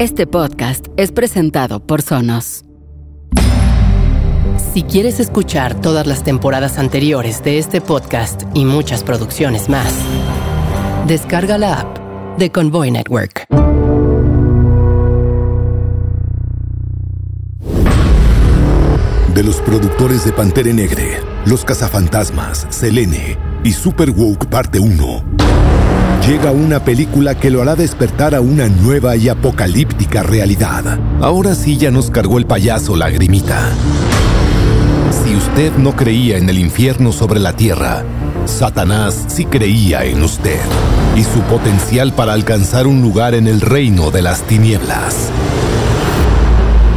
Este podcast es presentado por Sonos. Si quieres escuchar todas las temporadas anteriores de este podcast y muchas producciones más, descarga la app de Convoy Network. De los productores de Pantere Negre, Los Cazafantasmas, Selene y Super Woke Parte 1, llega una película que lo hará despertar a una nueva y apocalíptica realidad. Ahora sí ya nos cargó el payaso lagrimita. Si usted no creía en el infierno sobre la tierra, Satanás sí creía en usted y su potencial para alcanzar un lugar en el reino de las tinieblas.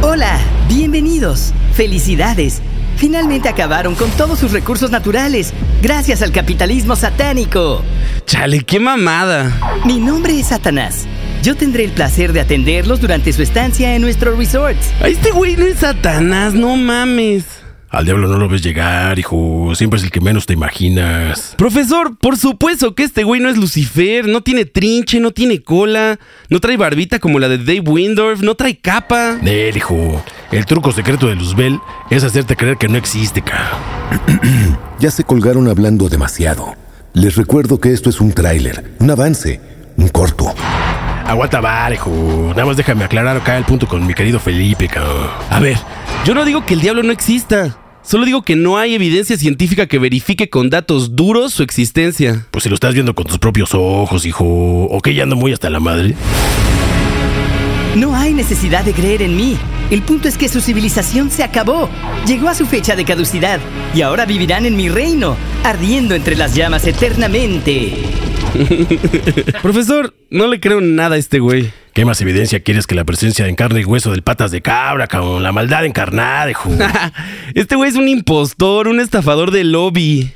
Hola, bienvenidos. Felicidades. Finalmente acabaron con todos sus recursos naturales, gracias al capitalismo satánico. Chale, qué mamada. Mi nombre es Satanás. Yo tendré el placer de atenderlos durante su estancia en nuestro resort. A este güey no es Satanás, no mames. Al diablo no lo ves llegar, hijo. Siempre es el que menos te imaginas. Profesor, por supuesto que este güey no es Lucifer, no tiene trinche, no tiene cola, no trae barbita como la de Dave Windorf, no trae capa. Nel, hijo. El truco secreto de Luzbel es hacerte creer que no existe, ca. Ya se colgaron hablando demasiado. Les recuerdo que esto es un tráiler, un avance, un corto. Aguanta bar, hijo. Nada más déjame aclarar acá el punto con mi querido Felipe, ca. A ver, yo no digo que el diablo no exista. Solo digo que no hay evidencia científica que verifique con datos duros su existencia. Pues si lo estás viendo con tus propios ojos, hijo. ¿O que ya ando muy hasta la madre? No hay necesidad de creer en mí. El punto es que su civilización se acabó. Llegó a su fecha de caducidad y ahora vivirán en mi reino, ardiendo entre las llamas eternamente. Profesor, no le creo nada a este güey. ¿Qué más evidencia quieres que la presencia en carne y hueso del patas de cabra, cabrón? La maldad encarnada, hijo. este güey es un impostor, un estafador de lobby.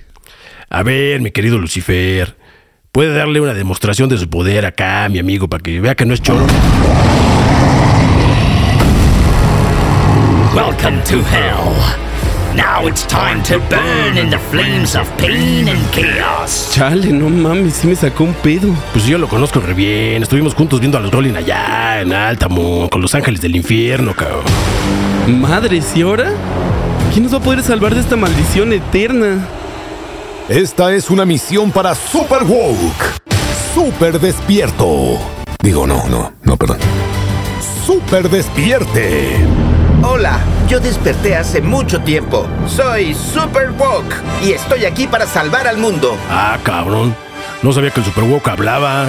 A ver, mi querido Lucifer. Puede darle una demostración de su poder acá, mi amigo, para que vea que no es choro. Welcome to hell. Now it's time to burn in the flames of pain and chaos. Chale, no mames, sí me sacó un pedo. Pues yo lo conozco re bien. Estuvimos juntos viendo a los Rolling allá, en Altamo, con los ángeles del infierno, cabrón. Madres, ¿y ahora? ¿Quién nos va a poder salvar de esta maldición eterna? Esta es una misión para Super Woke. Super despierto. Digo, no, no, no, perdón. Super despierte. Hola, yo desperté hace mucho tiempo. Soy Super Woke y estoy aquí para salvar al mundo. Ah, cabrón. No sabía que el Super Woke hablaba.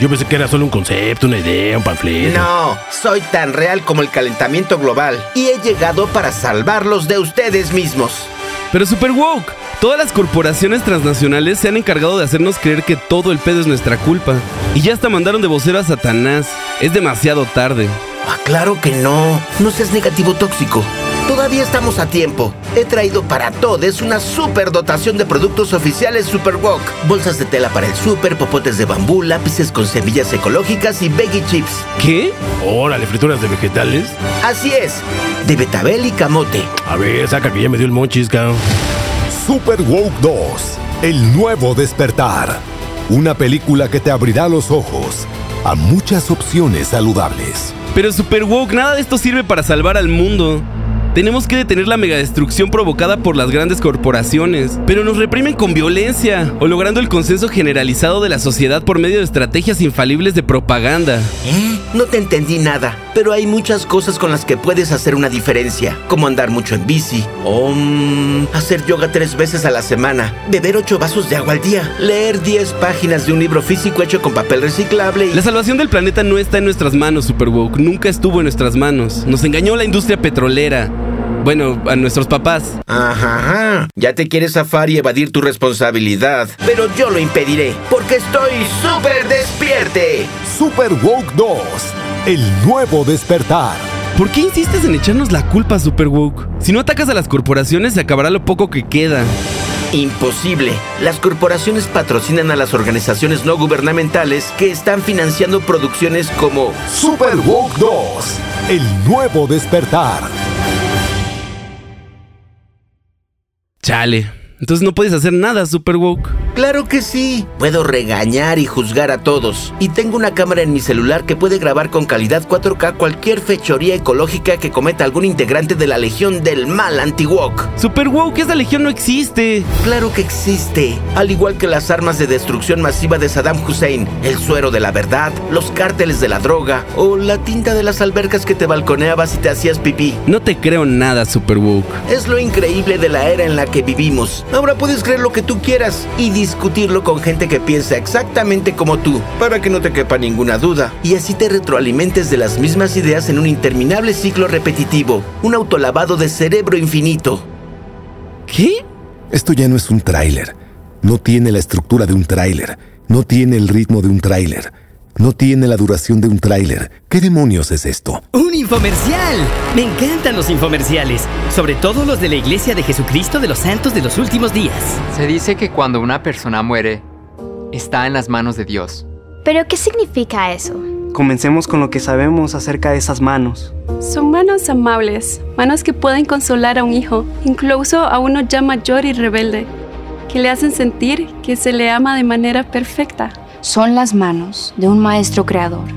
Yo pensé que era solo un concepto, una idea, un panfleto. No, soy tan real como el calentamiento global y he llegado para salvarlos de ustedes mismos. Pero Super Woke, todas las corporaciones transnacionales se han encargado de hacernos creer que todo el pedo es nuestra culpa. Y ya hasta mandaron de vocero a Satanás. Es demasiado tarde. Ah, claro que no. No seas negativo tóxico. Todavía estamos a tiempo. He traído para todos una super dotación de productos oficiales Super Woke. Bolsas de tela para el super, popotes de bambú, lápices con semillas ecológicas y veggie chips. ¿Qué? Órale, frituras de vegetales. Así es, de betabel y camote. A ver, saca que ya me dio el monchis, cabrón. Super Woke 2. El nuevo despertar. Una película que te abrirá los ojos a muchas opciones saludables. Pero Super Woke, nada de esto sirve para salvar al mundo. Tenemos que detener la megadestrucción provocada por las grandes corporaciones, pero nos reprimen con violencia o logrando el consenso generalizado de la sociedad por medio de estrategias infalibles de propaganda. ¿Eh? No te entendí nada, pero hay muchas cosas con las que puedes hacer una diferencia, como andar mucho en bici, o mm, hacer yoga tres veces a la semana, beber ocho vasos de agua al día, leer 10 páginas de un libro físico hecho con papel reciclable y... La salvación del planeta no está en nuestras manos, Superwoke. Nunca estuvo en nuestras manos. Nos engañó la industria petrolera. Bueno, a nuestros papás. Ajá, ya te quieres zafar y evadir tu responsabilidad, pero yo lo impediré, porque estoy súper despierte. Super Woke 2. El nuevo despertar. ¿Por qué insistes en echarnos la culpa, Superwoke? Si no atacas a las corporaciones, se acabará lo poco que queda. Imposible. Las corporaciones patrocinan a las organizaciones no gubernamentales que están financiando producciones como Super Woke 2. El nuevo despertar. Chale. Entonces no puedes hacer nada, Super Woke. Claro que sí. Puedo regañar y juzgar a todos. Y tengo una cámara en mi celular que puede grabar con calidad 4K cualquier fechoría ecológica que cometa algún integrante de la Legión del Mal Anti-Wok. Super woke, esa legión no existe. Claro que existe. Al igual que las armas de destrucción masiva de Saddam Hussein, el suero de la verdad, los cárteles de la droga o la tinta de las albercas que te balconeabas y te hacías pipí. No te creo nada, Super woke. Es lo increíble de la era en la que vivimos. Ahora puedes creer lo que tú quieras y discutirlo con gente que piensa exactamente como tú, para que no te quepa ninguna duda. Y así te retroalimentes de las mismas ideas en un interminable ciclo repetitivo, un autolavado de cerebro infinito. ¿Qué? Esto ya no es un tráiler. No tiene la estructura de un tráiler. No tiene el ritmo de un tráiler. No tiene la duración de un tráiler. ¿Qué demonios es esto? ¡Un infomercial! Me encantan los infomerciales, sobre todo los de la Iglesia de Jesucristo de los Santos de los Últimos Días. Se dice que cuando una persona muere, está en las manos de Dios. ¿Pero qué significa eso? Comencemos con lo que sabemos acerca de esas manos. Son manos amables, manos que pueden consolar a un hijo, incluso a uno ya mayor y rebelde, que le hacen sentir que se le ama de manera perfecta. Son las manos de un maestro creador,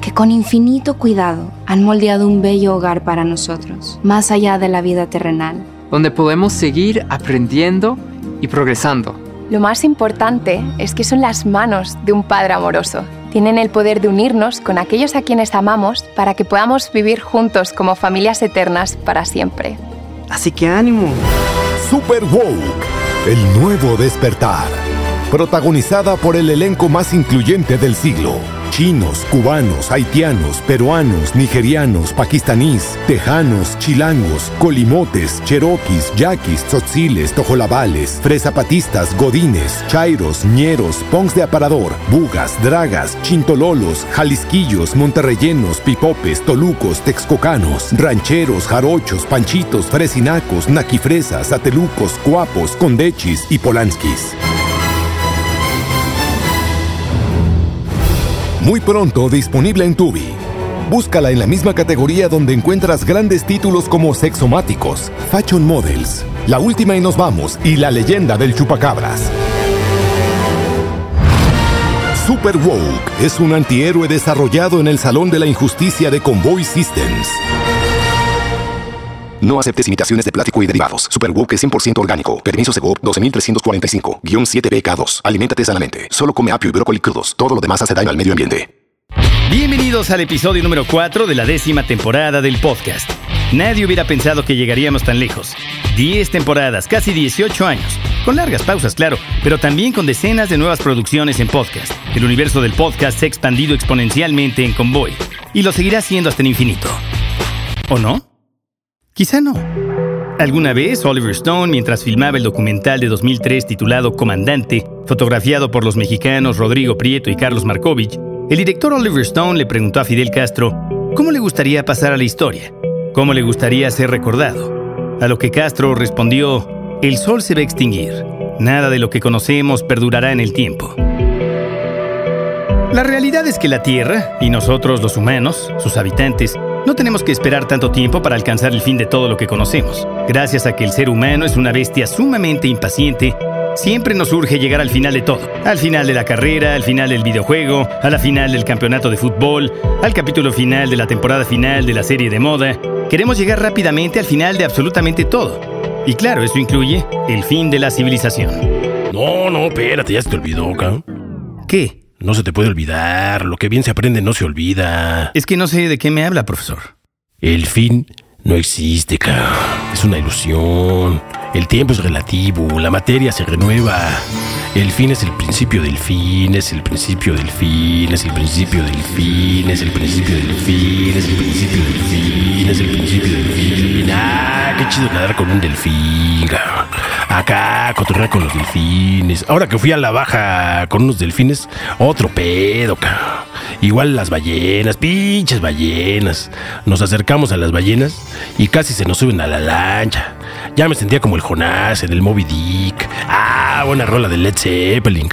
que con infinito cuidado han moldeado un bello hogar para nosotros, más allá de la vida terrenal. Donde podemos seguir aprendiendo y progresando. Lo más importante es que son las manos de un Padre amoroso. Tienen el poder de unirnos con aquellos a quienes amamos para que podamos vivir juntos como familias eternas para siempre. Así que ánimo. Super Woke, el nuevo despertar. Protagonizada por el elenco más incluyente del siglo. Chinos, cubanos, haitianos, peruanos, nigerianos, pakistaníes, tejanos, chilangos, colimotes, cheroquis, yaquis, tzotziles, tojolabales, fresapatistas, godines, chairos, ñeros, pongs de aparador, bugas, dragas, chintololos, jalisquillos, monterrellenos, pipopes, tolucos, texcocanos, rancheros, jarochos, panchitos, fresinacos, naquifresas, atelucos, cuapos, condechis y polanskis. Muy pronto disponible en Tubi. Búscala en la misma categoría donde encuentras grandes títulos como Sexomáticos, Fashion Models, La Última y Nos Vamos y La Leyenda del Chupacabras. Super Woke es un antihéroe desarrollado en el Salón de la Injusticia de Convoy Systems. No aceptes imitaciones de plástico y derivados. Superwoke es 100% orgánico. Permiso Segov 12345-7BK2. Aliméntate sanamente. Solo come apio y brócoli crudos. Todo lo demás hace daño al medio ambiente. Bienvenidos al episodio número 4 de la décima temporada del podcast. Nadie hubiera pensado que llegaríamos tan lejos. 10 temporadas, casi 18 años. Con largas pausas, claro, pero también con decenas de nuevas producciones en podcast. El universo del podcast se ha expandido exponencialmente en Convoy. Y lo seguirá haciendo hasta el infinito. ¿O no? Quizá no. Alguna vez Oliver Stone, mientras filmaba el documental de 2003 titulado Comandante, fotografiado por los mexicanos Rodrigo Prieto y Carlos Markovich, el director Oliver Stone le preguntó a Fidel Castro cómo le gustaría pasar a la historia, cómo le gustaría ser recordado. A lo que Castro respondió, el sol se va a extinguir, nada de lo que conocemos perdurará en el tiempo. La realidad es que la Tierra, y nosotros los humanos, sus habitantes, no tenemos que esperar tanto tiempo para alcanzar el fin de todo lo que conocemos. Gracias a que el ser humano es una bestia sumamente impaciente, siempre nos urge llegar al final de todo. Al final de la carrera, al final del videojuego, a la final del campeonato de fútbol, al capítulo final de la temporada final de la serie de moda. Queremos llegar rápidamente al final de absolutamente todo. Y claro, eso incluye el fin de la civilización. No, no, espérate, ya se te olvidó, cabrón. ¿Qué? No se te puede olvidar. Lo que bien se aprende no se olvida. Es que no sé de qué me habla, profesor. El fin no existe, cabrón. Es una ilusión. El tiempo es relativo. La materia se renueva. El fin es el principio del fin, es el principio del fin, es el principio del fin, es el principio del fin, es el principio del fin, es el principio del fin. Ah, qué chido nadar con un delfín. Acá, cotorrear con los delfines. Ahora que fui a la baja con unos delfines, otro pedo, cabrón. Igual las ballenas, pinches ballenas. Nos acercamos a las ballenas y casi se nos suben a la lancha. Ya me sentía como el Jonás en el Moby Dick. Ah, buena rola de Led Zeppelin.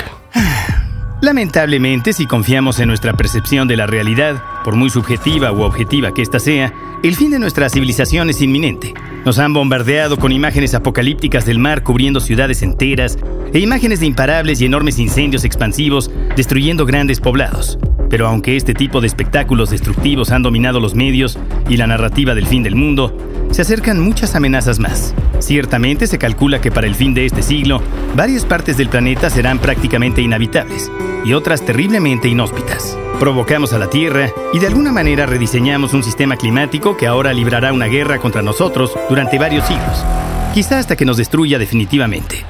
Lamentablemente, si confiamos en nuestra percepción de la realidad, por muy subjetiva u objetiva que ésta sea, el fin de nuestra civilización es inminente. Nos han bombardeado con imágenes apocalípticas del mar cubriendo ciudades enteras e imágenes de imparables y enormes incendios expansivos destruyendo grandes poblados. Pero aunque este tipo de espectáculos destructivos han dominado los medios y la narrativa del fin del mundo, se acercan muchas amenazas más. Ciertamente se calcula que para el fin de este siglo, varias partes del planeta serán prácticamente inhabitables y otras terriblemente inhóspitas. Provocamos a la Tierra y de alguna manera rediseñamos un sistema climático que ahora librará una guerra contra nosotros durante varios siglos, quizá hasta que nos destruya definitivamente.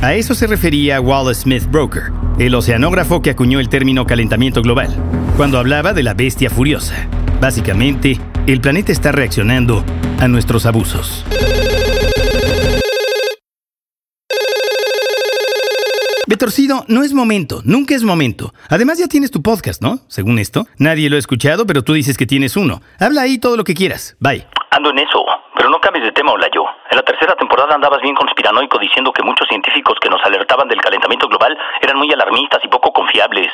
A eso se refería Wallace Smith Broker, el oceanógrafo que acuñó el término calentamiento global, cuando hablaba de la bestia furiosa. Básicamente, el planeta está reaccionando a nuestros abusos. Betorcido, no es momento, nunca es momento. Además ya tienes tu podcast, ¿no? Según esto. Nadie lo ha escuchado, pero tú dices que tienes uno. Habla ahí todo lo que quieras. Bye. Ando en eso, pero no cambies de tema, yo. En la tercera temporada andabas bien conspiranoico diciendo que muchos científicos que nos alertaban del calentamiento global eran muy alarmistas y poco confiables.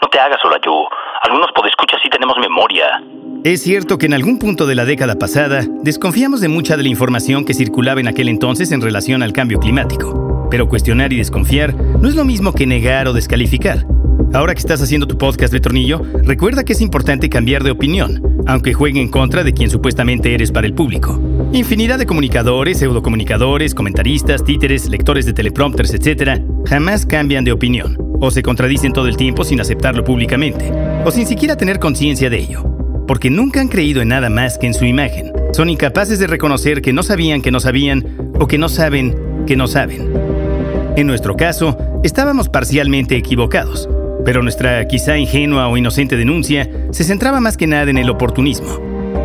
No te hagas, yo. Algunos podescuchas sí tenemos memoria. Es cierto que en algún punto de la década pasada desconfiamos de mucha de la información que circulaba en aquel entonces en relación al cambio climático. Pero cuestionar y desconfiar no es lo mismo que negar o descalificar. Ahora que estás haciendo tu podcast de tornillo, recuerda que es importante cambiar de opinión, aunque juegue en contra de quien supuestamente eres para el público. Infinidad de comunicadores, pseudocomunicadores, comentaristas, títeres, lectores de teleprompters, etc., jamás cambian de opinión, o se contradicen todo el tiempo sin aceptarlo públicamente, o sin siquiera tener conciencia de ello, porque nunca han creído en nada más que en su imagen. Son incapaces de reconocer que no sabían que no sabían, o que no saben que no saben. En nuestro caso, estábamos parcialmente equivocados, pero nuestra quizá ingenua o inocente denuncia se centraba más que nada en el oportunismo.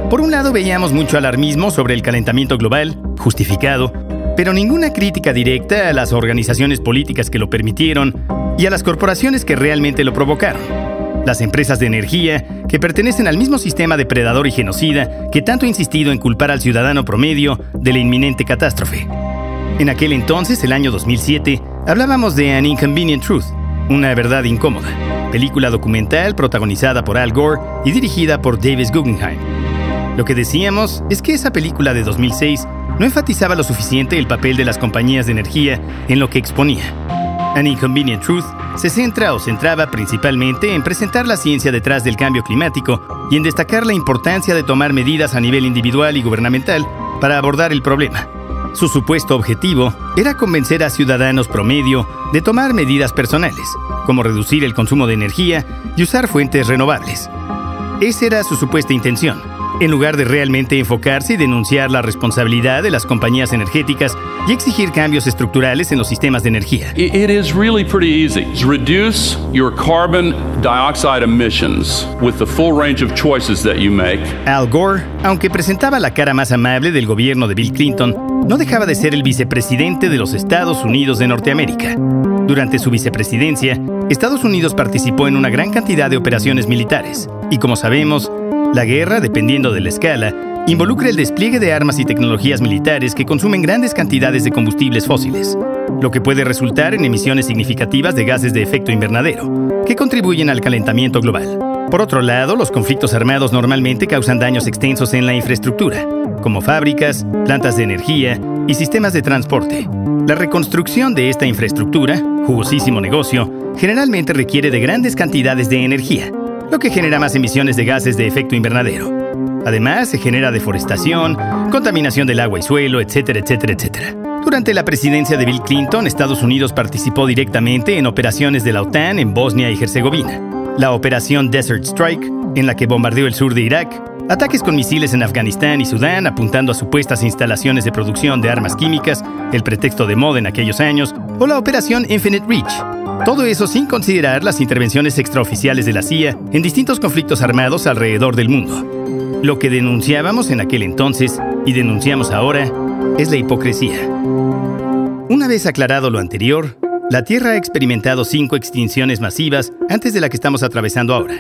Por un lado veíamos mucho alarmismo sobre el calentamiento global, justificado, pero ninguna crítica directa a las organizaciones políticas que lo permitieron y a las corporaciones que realmente lo provocaron. Las empresas de energía, que pertenecen al mismo sistema depredador y genocida que tanto ha insistido en culpar al ciudadano promedio de la inminente catástrofe. En aquel entonces, el año 2007, hablábamos de An Inconvenient Truth, una verdad incómoda, película documental protagonizada por Al Gore y dirigida por Davis Guggenheim. Lo que decíamos es que esa película de 2006 no enfatizaba lo suficiente el papel de las compañías de energía en lo que exponía. An Inconvenient Truth se centra o centraba principalmente en presentar la ciencia detrás del cambio climático y en destacar la importancia de tomar medidas a nivel individual y gubernamental para abordar el problema. Su supuesto objetivo era convencer a ciudadanos promedio de tomar medidas personales, como reducir el consumo de energía y usar fuentes renovables. Esa era su supuesta intención, en lugar de realmente enfocarse y denunciar la responsabilidad de las compañías energéticas y exigir cambios estructurales en los sistemas de energía. It is really pretty easy. Reduce your carbon dioxide emissions with the full range of choices that you make. Al Gore, aunque presentaba la cara más amable del gobierno de Bill Clinton, no dejaba de ser el vicepresidente de los Estados Unidos de Norteamérica. Durante su vicepresidencia, Estados Unidos participó en una gran cantidad de operaciones militares, y como sabemos, la guerra, dependiendo de la escala, involucra el despliegue de armas y tecnologías militares que consumen grandes cantidades de combustibles fósiles, lo que puede resultar en emisiones significativas de gases de efecto invernadero, que contribuyen al calentamiento global. Por otro lado, los conflictos armados normalmente causan daños extensos en la infraestructura, como fábricas, plantas de energía y sistemas de transporte. La reconstrucción de esta infraestructura, jugosísimo negocio, generalmente requiere de grandes cantidades de energía, lo que genera más emisiones de gases de efecto invernadero. Además, se genera deforestación, contaminación del agua y suelo, etcétera, etcétera, etcétera. Durante la presidencia de Bill Clinton, Estados Unidos participó directamente en operaciones de la OTAN en Bosnia y Herzegovina. La operación Desert Strike, en la que bombardeó el sur de Irak, ataques con misiles en Afganistán y Sudán apuntando a supuestas instalaciones de producción de armas químicas, el pretexto de moda en aquellos años, o la operación Infinite Reach, todo eso sin considerar las intervenciones extraoficiales de la CIA en distintos conflictos armados alrededor del mundo. Lo que denunciábamos en aquel entonces y denunciamos ahora es la hipocresía. Una vez aclarado lo anterior, la Tierra ha experimentado cinco extinciones masivas antes de la que estamos atravesando ahora.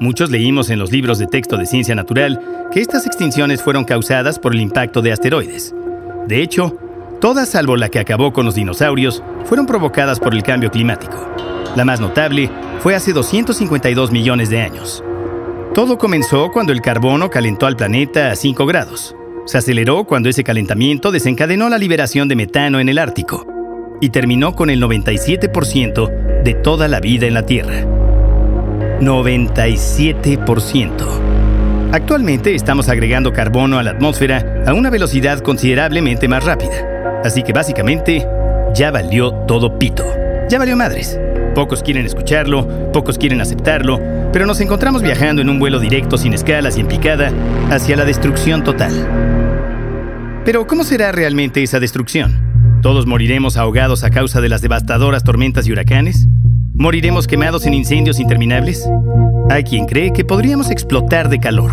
Muchos leímos en los libros de texto de ciencia natural que estas extinciones fueron causadas por el impacto de asteroides. De hecho, Todas salvo la que acabó con los dinosaurios fueron provocadas por el cambio climático. La más notable fue hace 252 millones de años. Todo comenzó cuando el carbono calentó al planeta a 5 grados. Se aceleró cuando ese calentamiento desencadenó la liberación de metano en el Ártico y terminó con el 97% de toda la vida en la Tierra. 97%. Actualmente estamos agregando carbono a la atmósfera a una velocidad considerablemente más rápida. Así que básicamente ya valió todo pito. Ya valió madres. Pocos quieren escucharlo, pocos quieren aceptarlo, pero nos encontramos viajando en un vuelo directo sin escalas y en picada hacia la destrucción total. Pero ¿cómo será realmente esa destrucción? ¿Todos moriremos ahogados a causa de las devastadoras tormentas y huracanes? ¿Moriremos quemados en incendios interminables? Hay quien cree que podríamos explotar de calor.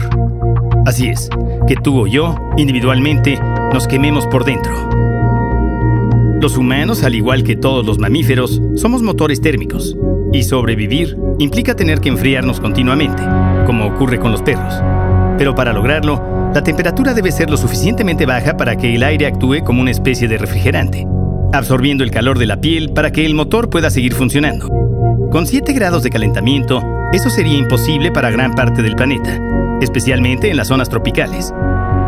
Así es, que tú o yo, individualmente, nos quememos por dentro. Los humanos, al igual que todos los mamíferos, somos motores térmicos, y sobrevivir implica tener que enfriarnos continuamente, como ocurre con los perros. Pero para lograrlo, la temperatura debe ser lo suficientemente baja para que el aire actúe como una especie de refrigerante, absorbiendo el calor de la piel para que el motor pueda seguir funcionando. Con 7 grados de calentamiento, eso sería imposible para gran parte del planeta, especialmente en las zonas tropicales.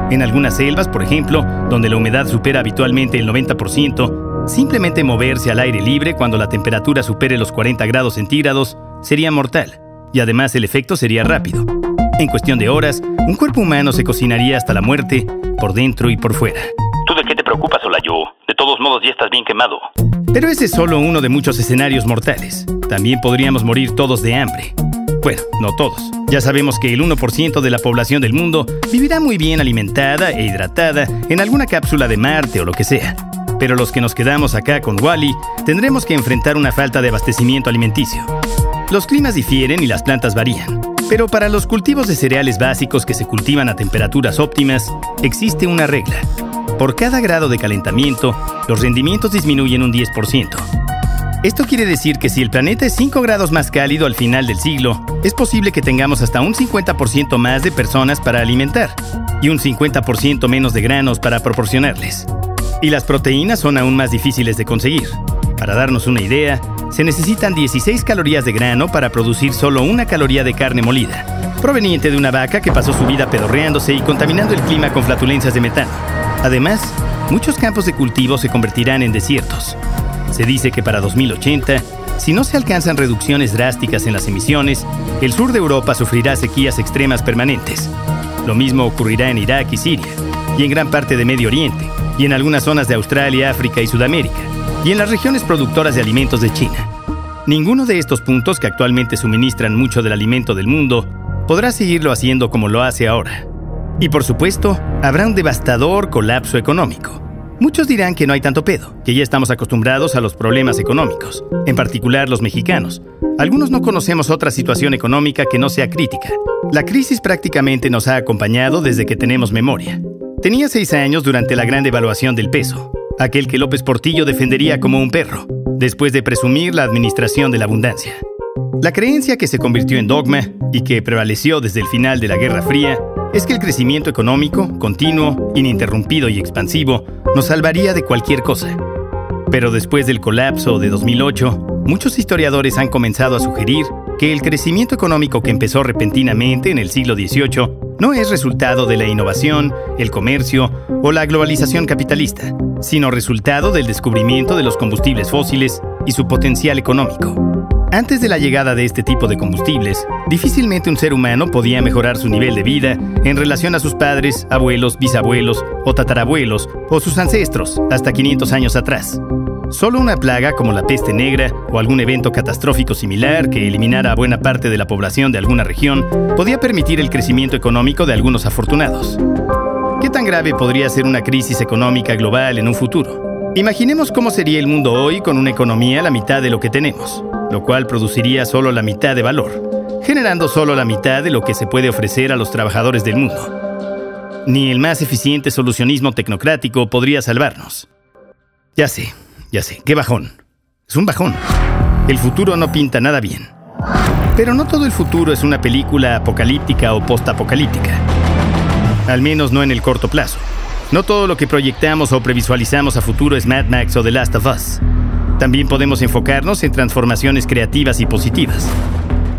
En algunas selvas, por ejemplo, donde la humedad supera habitualmente el 90%, simplemente moverse al aire libre cuando la temperatura supere los 40 grados centígrados sería mortal, y además el efecto sería rápido. En cuestión de horas, un cuerpo humano se cocinaría hasta la muerte, por dentro y por fuera. ¿Tú de qué te preocupas, yo? De todos modos ya estás bien quemado. Pero ese es solo uno de muchos escenarios mortales. También podríamos morir todos de hambre. Bueno, no todos. Ya sabemos que el 1% de la población del mundo vivirá muy bien alimentada e hidratada en alguna cápsula de Marte o lo que sea. Pero los que nos quedamos acá con Wally tendremos que enfrentar una falta de abastecimiento alimenticio. Los climas difieren y las plantas varían. Pero para los cultivos de cereales básicos que se cultivan a temperaturas óptimas, existe una regla. Por cada grado de calentamiento, los rendimientos disminuyen un 10%. Esto quiere decir que si el planeta es 5 grados más cálido al final del siglo, es posible que tengamos hasta un 50% más de personas para alimentar y un 50% menos de granos para proporcionarles. Y las proteínas son aún más difíciles de conseguir. Para darnos una idea, se necesitan 16 calorías de grano para producir solo una caloría de carne molida, proveniente de una vaca que pasó su vida pedorreándose y contaminando el clima con flatulencias de metano. Además, muchos campos de cultivo se convertirán en desiertos. Se dice que para 2080, si no se alcanzan reducciones drásticas en las emisiones, el sur de Europa sufrirá sequías extremas permanentes. Lo mismo ocurrirá en Irak y Siria, y en gran parte de Medio Oriente, y en algunas zonas de Australia, África y Sudamérica y en las regiones productoras de alimentos de China. Ninguno de estos puntos que actualmente suministran mucho del alimento del mundo podrá seguirlo haciendo como lo hace ahora. Y por supuesto, habrá un devastador colapso económico. Muchos dirán que no hay tanto pedo, que ya estamos acostumbrados a los problemas económicos, en particular los mexicanos. Algunos no conocemos otra situación económica que no sea crítica. La crisis prácticamente nos ha acompañado desde que tenemos memoria. Tenía seis años durante la gran devaluación del peso, aquel que López Portillo defendería como un perro, después de presumir la administración de la abundancia. La creencia que se convirtió en dogma y que prevaleció desde el final de la Guerra Fría es que el crecimiento económico, continuo, ininterrumpido y expansivo, nos salvaría de cualquier cosa. Pero después del colapso de 2008, muchos historiadores han comenzado a sugerir que el crecimiento económico que empezó repentinamente en el siglo XVIII no es resultado de la innovación, el comercio o la globalización capitalista, sino resultado del descubrimiento de los combustibles fósiles y su potencial económico. Antes de la llegada de este tipo de combustibles, difícilmente un ser humano podía mejorar su nivel de vida en relación a sus padres, abuelos, bisabuelos o tatarabuelos o sus ancestros hasta 500 años atrás. Solo una plaga como la peste negra o algún evento catastrófico similar que eliminara a buena parte de la población de alguna región podía permitir el crecimiento económico de algunos afortunados. ¿Qué tan grave podría ser una crisis económica global en un futuro? Imaginemos cómo sería el mundo hoy con una economía a la mitad de lo que tenemos, lo cual produciría solo la mitad de valor, generando solo la mitad de lo que se puede ofrecer a los trabajadores del mundo. Ni el más eficiente solucionismo tecnocrático podría salvarnos. Ya sé, ya sé, qué bajón. Es un bajón. El futuro no pinta nada bien. Pero no todo el futuro es una película apocalíptica o postapocalíptica. Al menos no en el corto plazo. No todo lo que proyectamos o previsualizamos a futuro es Mad Max o The Last of Us. También podemos enfocarnos en transformaciones creativas y positivas.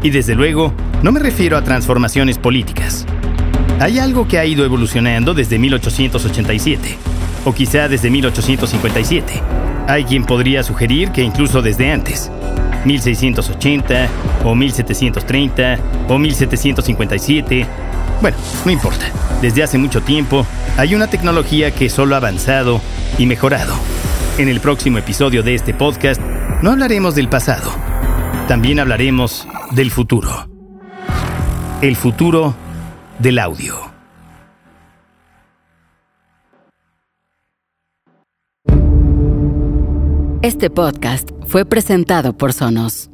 Y desde luego, no me refiero a transformaciones políticas. Hay algo que ha ido evolucionando desde 1887, o quizá desde 1857. Hay quien podría sugerir que incluso desde antes, 1680 o 1730 o 1757. Bueno, no importa. Desde hace mucho tiempo hay una tecnología que solo ha avanzado y mejorado. En el próximo episodio de este podcast no hablaremos del pasado, también hablaremos del futuro. El futuro del audio. Este podcast fue presentado por Sonos.